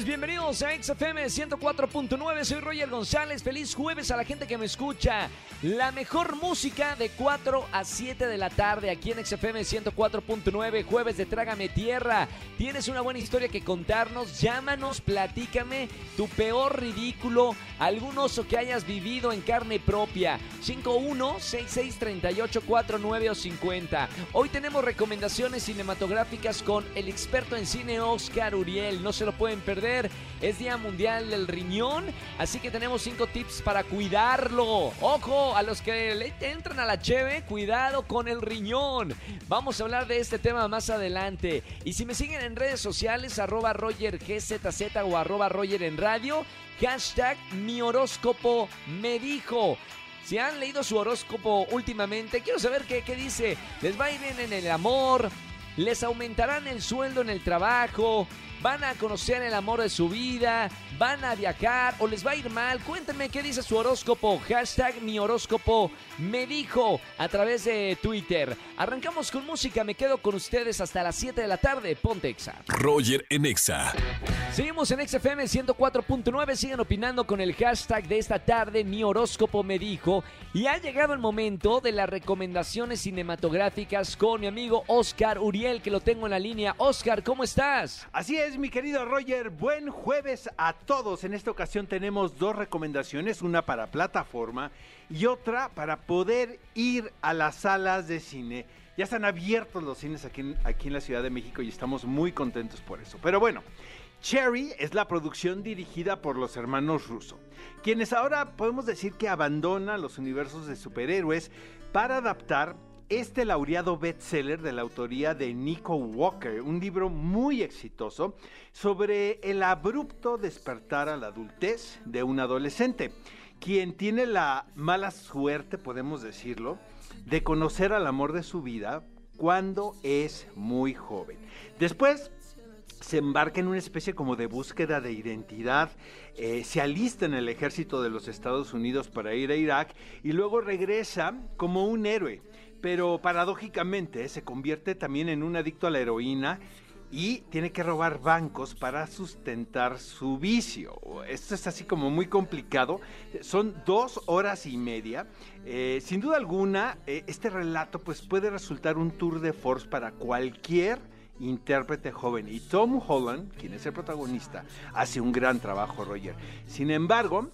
bienvenidos a XFM 104.9. Soy Roger González. Feliz jueves a la gente que me escucha. La mejor música de 4 a 7 de la tarde aquí en XFM 104.9. Jueves de Trágame Tierra. Tienes una buena historia que contarnos. Llámanos, platícame tu peor ridículo, algún oso que hayas vivido en carne propia. 51663849 o 50. Hoy tenemos recomendaciones cinematográficas con el experto en cine Oscar Uriel. No se lo pueden perder. Es Día Mundial del Riñón, así que tenemos cinco tips para cuidarlo. Ojo, a los que entran a la cheve, cuidado con el riñón. Vamos a hablar de este tema más adelante. Y si me siguen en redes sociales, arroba Roger GZZ o arroba Roger en radio, hashtag mi horóscopo me dijo. Si han leído su horóscopo últimamente, quiero saber qué, qué dice. ¿Les va a ir bien en el amor? ¿Les aumentarán el sueldo en el trabajo? van a conocer el amor de su vida, van a viajar o les va a ir mal. Cuéntenme qué dice su horóscopo. Hashtag mi horóscopo me dijo a través de Twitter. Arrancamos con música, me quedo con ustedes hasta las 7 de la tarde. Ponte Exa. Roger en Exa. Seguimos en XFM 104.9. Siguen opinando con el hashtag de esta tarde. Mi horóscopo me dijo. Y ha llegado el momento de las recomendaciones cinematográficas con mi amigo Oscar Que lo tengo en la línea. Oscar, ¿cómo estás? Así es, mi querido Roger. Buen jueves a todos. En esta ocasión tenemos dos recomendaciones, una para plataforma y otra para poder ir a las salas de cine. Ya están abiertos los cines aquí en, aquí en la Ciudad de México y estamos muy contentos por eso. Pero bueno, Cherry es la producción dirigida por los hermanos Russo, quienes ahora podemos decir que abandonan los universos de superhéroes para adaptar este laureado bestseller de la autoría de Nico Walker, un libro muy exitoso sobre el abrupto despertar a la adultez de un adolescente, quien tiene la mala suerte, podemos decirlo, de conocer al amor de su vida cuando es muy joven. Después se embarca en una especie como de búsqueda de identidad, eh, se alista en el ejército de los Estados Unidos para ir a Irak y luego regresa como un héroe, pero paradójicamente se convierte también en un adicto a la heroína y tiene que robar bancos para sustentar su vicio. Esto es así como muy complicado. Son dos horas y media. Eh, sin duda alguna, eh, este relato pues puede resultar un tour de force para cualquier intérprete joven. Y Tom Holland, quien es el protagonista, hace un gran trabajo, Roger. Sin embargo,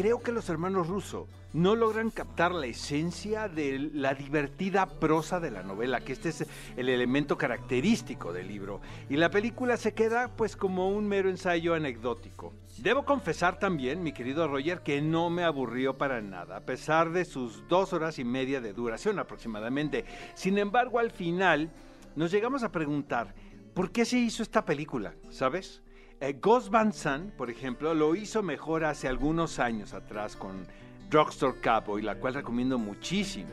creo que los hermanos Russo no logran captar la esencia de la divertida prosa de la novela, que este es el elemento característico del libro. Y la película se queda pues como un mero ensayo anecdótico. Debo confesar también, mi querido Roger, que no me aburrió para nada, a pesar de sus dos horas y media de duración aproximadamente. Sin embargo, al final nos llegamos a preguntar, ¿por qué se hizo esta película? ¿Sabes? Eh, Ghost Van Sant, por ejemplo, lo hizo mejor hace algunos años atrás con Drugstore Cowboy, la cual recomiendo muchísimo.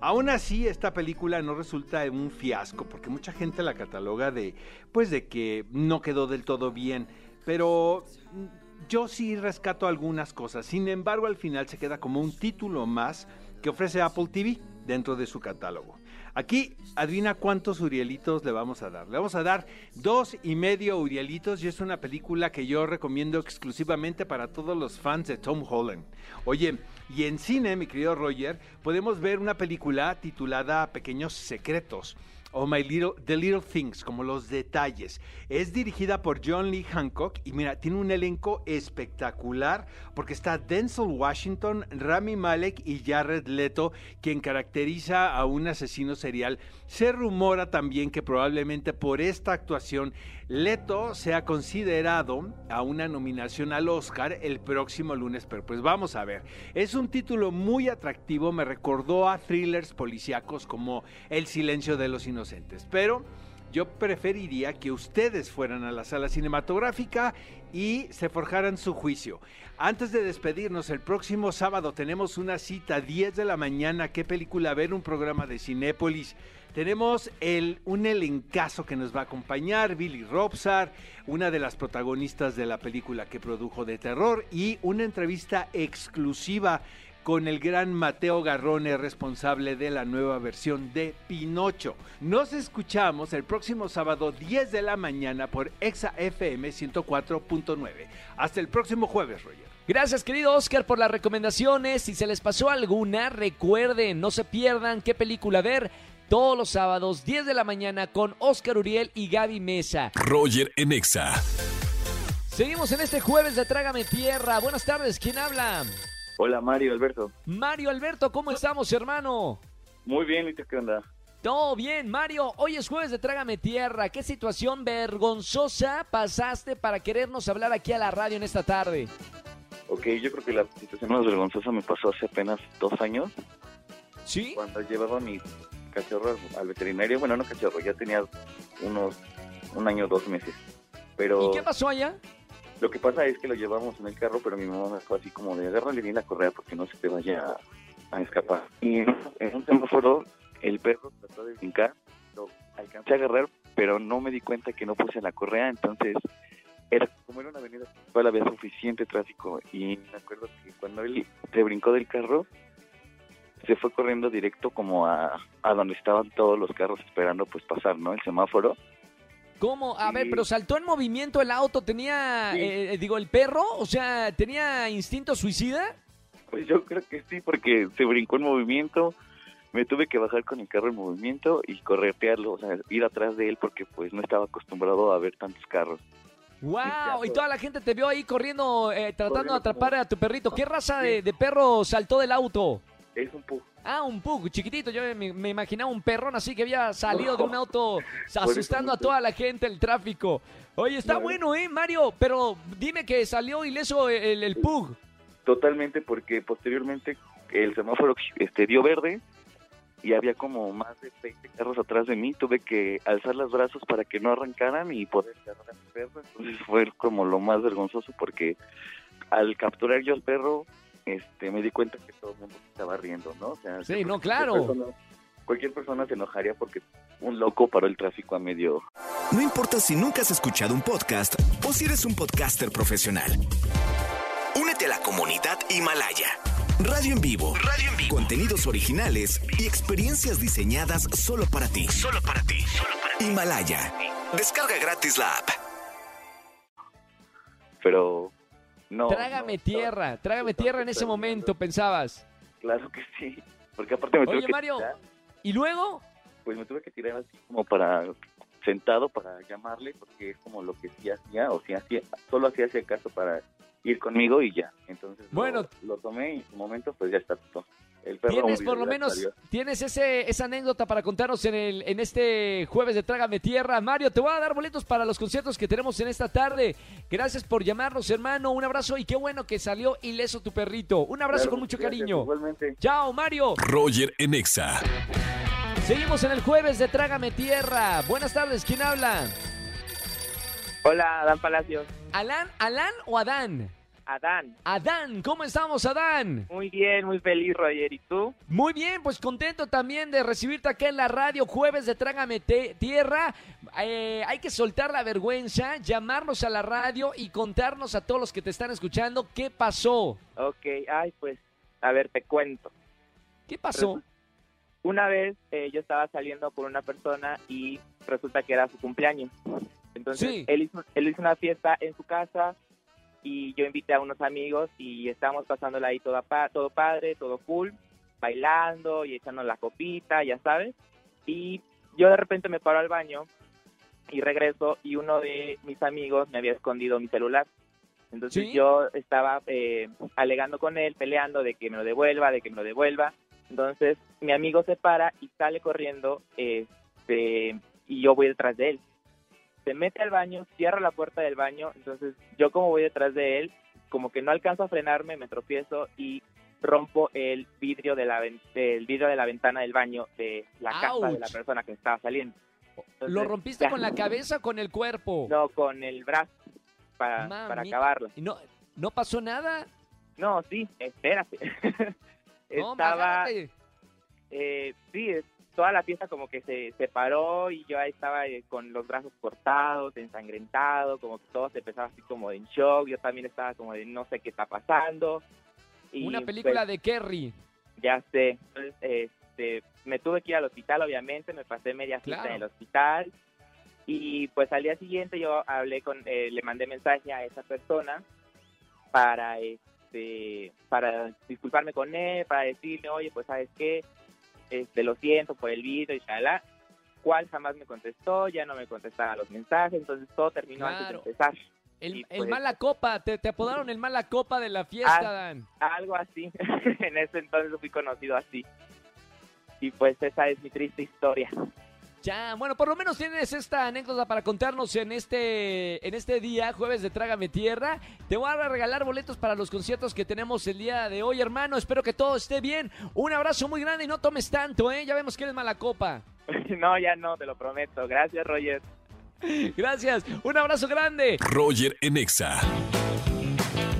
Aún así, esta película no resulta un fiasco, porque mucha gente la cataloga de, pues, de que no quedó del todo bien, pero mm, yo sí rescato algunas cosas. Sin embargo, al final se queda como un título más que ofrece Apple TV dentro de su catálogo. Aquí, adivina cuántos Urielitos le vamos a dar. Le vamos a dar dos y medio Urielitos y es una película que yo recomiendo exclusivamente para todos los fans de Tom Holland. Oye, y en cine, mi querido Roger, podemos ver una película titulada Pequeños Secretos o My Little, The Little Things, como los detalles. Es dirigida por John Lee Hancock y mira, tiene un elenco espectacular porque está Denzel Washington, Rami Malek y Jared Leto, quien caracteriza a un asesino serial. Se rumora también que probablemente por esta actuación Leto sea considerado a una nominación al Oscar el próximo lunes, pero pues vamos a ver. Es un título muy atractivo, me recordó a thrillers policíacos como El silencio de los inocentes, pero yo preferiría que ustedes fueran a la sala cinematográfica y se forjaran su juicio. Antes de despedirnos, el próximo sábado tenemos una cita 10 de la mañana. ¿Qué película ver? Un programa de Cinépolis. Tenemos el, un elencazo que nos va a acompañar, Billy Robsar, una de las protagonistas de la película que produjo de terror y una entrevista exclusiva con el gran Mateo Garrone, responsable de la nueva versión de Pinocho. Nos escuchamos el próximo sábado 10 de la mañana por Exa FM 104.9. Hasta el próximo jueves, Roger. Gracias, querido Oscar, por las recomendaciones. Si se les pasó alguna, recuerden, no se pierdan qué película ver todos los sábados, 10 de la mañana, con Oscar Uriel y Gaby Mesa. Roger en Exa. Seguimos en este jueves de Trágame Tierra. Buenas tardes, ¿quién habla? Hola, Mario Alberto. Mario Alberto, ¿cómo estamos, hermano? Muy bien, ¿y tú qué onda? Todo bien, Mario. Hoy es jueves de Trágame Tierra. ¿Qué situación vergonzosa pasaste para querernos hablar aquí a la radio en esta tarde? Ok, yo creo que la situación más vergonzosa me pasó hace apenas dos años. ¿Sí? Cuando llevaba a mi cachorro al veterinario. Bueno, no cachorro, ya tenía unos un año, dos meses. Pero ¿Y qué pasó allá? Lo que pasa es que lo llevamos en el carro, pero mi mamá me fue así como de agárrale bien la correa porque no se te vaya a, escapar. Y en, en un semáforo el perro trató de brincar, lo alcancé a agarrar, pero no me di cuenta que no puse la correa, entonces era como era una avenida principal había suficiente tráfico y me acuerdo que cuando él se brincó del carro se fue corriendo directo como a, a donde estaban todos los carros esperando pues pasar, ¿no? El semáforo. ¿Cómo? A ver, pero saltó en movimiento el auto, tenía, Sí. eh, digo, el perro, o sea, tenía instinto suicida. Pues yo creo que sí, porque se brincó en movimiento, me tuve que bajar con el carro en movimiento y corretearlo, o sea, ir atrás de él porque pues no estaba acostumbrado a ver tantos carros. ¡Wow! Y toda la gente te vio ahí corriendo, eh, tratando de atrapar como- a tu perrito. ¿Qué raza de, de perro saltó del auto? Es un poco... Ah, un pug, chiquitito. Yo me, me imaginaba un perrón así que había salido de un auto asustando a toda la gente, el tráfico. Oye, está No. bueno, ¿eh, Mario? Pero dime que salió ileso el, el pug. Totalmente, porque posteriormente el semáforo este, dio verde y había como más de 20 carros atrás de mí. Tuve que alzar los brazos para que no arrancaran y poder agarrar a mi perro. Entonces fue como lo más vergonzoso porque al capturar yo al perro, este, me di cuenta que todo el mundo se estaba riendo, ¿no? O sea, Sí, no, cualquier claro. persona- cualquier persona se enojaría porque un loco paró el tráfico a medio No importa si nunca has escuchado un podcast o si eres un podcaster profesional. Únete a la comunidad Himalaya. Radio en vivo. Radio en vivo. Contenidos originales y experiencias diseñadas solo para ti. Solo para ti. Himalaya. Descarga gratis la app. pero no. trágame no, tierra, trágame tierra en ese momento, pensabas. Claro que sí, porque aparte me tuve Oye, que Mario. tirar, ¿Y luego? pues me tuve que tirar así como para sentado para llamarle porque es como lo que sí hacía o sí hacía, solo hacía ese caso para ir conmigo y ya. Entonces lo- Bueno. lo, tomé y en su momento pues ya está todo. El perro Tienes por lo menos, tienes ese, esa anécdota para contarnos en, el, en este jueves de Trágame Tierra. Mario, te voy a dar boletos para los conciertos que tenemos en esta tarde. Gracias por llamarnos, hermano. Un abrazo y qué bueno que salió ileso tu perrito. Un abrazo Claro, con mucho gracias, cariño. Igualmente. Chao, Mario. Roger en Exa. Seguimos en el jueves de Trágame Tierra. Buenas tardes, ¿quién habla? Hola, Adán Palacios. ¿Alan, Alan o Adán? Adán. Adán, ¿cómo estamos, Adán? Muy bien, muy feliz, Roger. ¿Y tú? Muy bien, pues contento también de recibirte acá en la radio, jueves de Trágame Tierra. Eh, hay que soltar la vergüenza, llamarnos a la radio y contarnos a todos los que te están escuchando qué pasó. Ok, ay, pues, a ver, te cuento. ¿Qué pasó? Una vez eh, yo estaba saliendo con una persona y resulta que era su cumpleaños. Entonces, Sí. él, hizo, él hizo una fiesta en su casa y yo invité a unos amigos y estábamos pasándola ahí toda pa- todo padre, todo cool, bailando y echando la copita, ya sabes. Y yo de repente me paro al baño y regreso y uno de mis amigos me había escondido mi celular. Entonces ¿Sí? yo estaba eh, alegando con él, peleando de que me lo devuelva, de que me lo devuelva. Entonces mi amigo se para y sale corriendo este, y yo voy detrás de él. Se mete al baño, cierra la puerta del baño, entonces yo como voy detrás de él, como que no alcanzo a frenarme, me tropiezo y rompo el vidrio de la el vidrio de la ventana del baño de la casa de la persona que estaba saliendo. ¿Lo rompiste ya. con la cabeza o con el cuerpo? No, con el brazo para, para acabarla. ¿Y no, ¿No pasó nada? No, sí, espérate. No, Estaba, eh, sí, es- toda la fiesta como que se separó y yo ahí estaba eh, con los brazos cortados, ensangrentado, como que todo se empezaba así como en shock, yo también estaba como de no sé qué está pasando Y, Una película pues, de Kerry. Ya sé. Entonces, este, me tuve que ir al hospital, obviamente, me pasé media cita Claro. en el hospital. Y pues al día siguiente yo hablé con, eh, le mandé mensaje a esa persona para, este, para disculparme con él, para decirle, oye, pues sabes qué, este, lo siento por el video y shalá. Cual jamás me contestó, ya no me contestaba los mensajes, entonces todo terminó antes de empezar. El, pues- mala copa, te, te apodaron el mala copa de la fiesta. Dan. Algo así. en ese entonces fui conocido así. Y pues esa es mi triste historia. Ya, bueno, por lo menos tienes esta anécdota para contarnos en este, en este día, jueves de Trágame Tierra. Te voy a regalar boletos para los conciertos que tenemos el día de hoy, hermano. Espero que todo esté bien. Un abrazo muy grande y no tomes tanto, ¿eh? Ya vemos que eres mala copa. no, ya no, te lo prometo. Gracias, Roger. Gracias, un abrazo grande. Roger en Exa.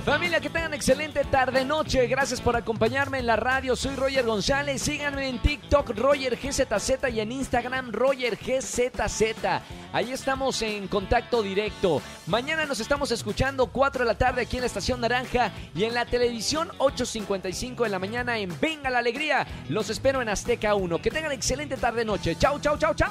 Familia, que tengan excelente tarde-noche. Gracias por acompañarme en la radio. Soy Roger González. Síganme en TikTok, Roger GZZ y en Instagram, Roger GZZ. Ahí estamos en contacto directo. Mañana nos estamos escuchando 4 de la tarde aquí en la Estación Naranja y en la televisión 8.55 de la mañana en Venga la Alegría. Los espero en Azteca 1. Que tengan excelente tarde-noche. Chau, chau, chau, chau.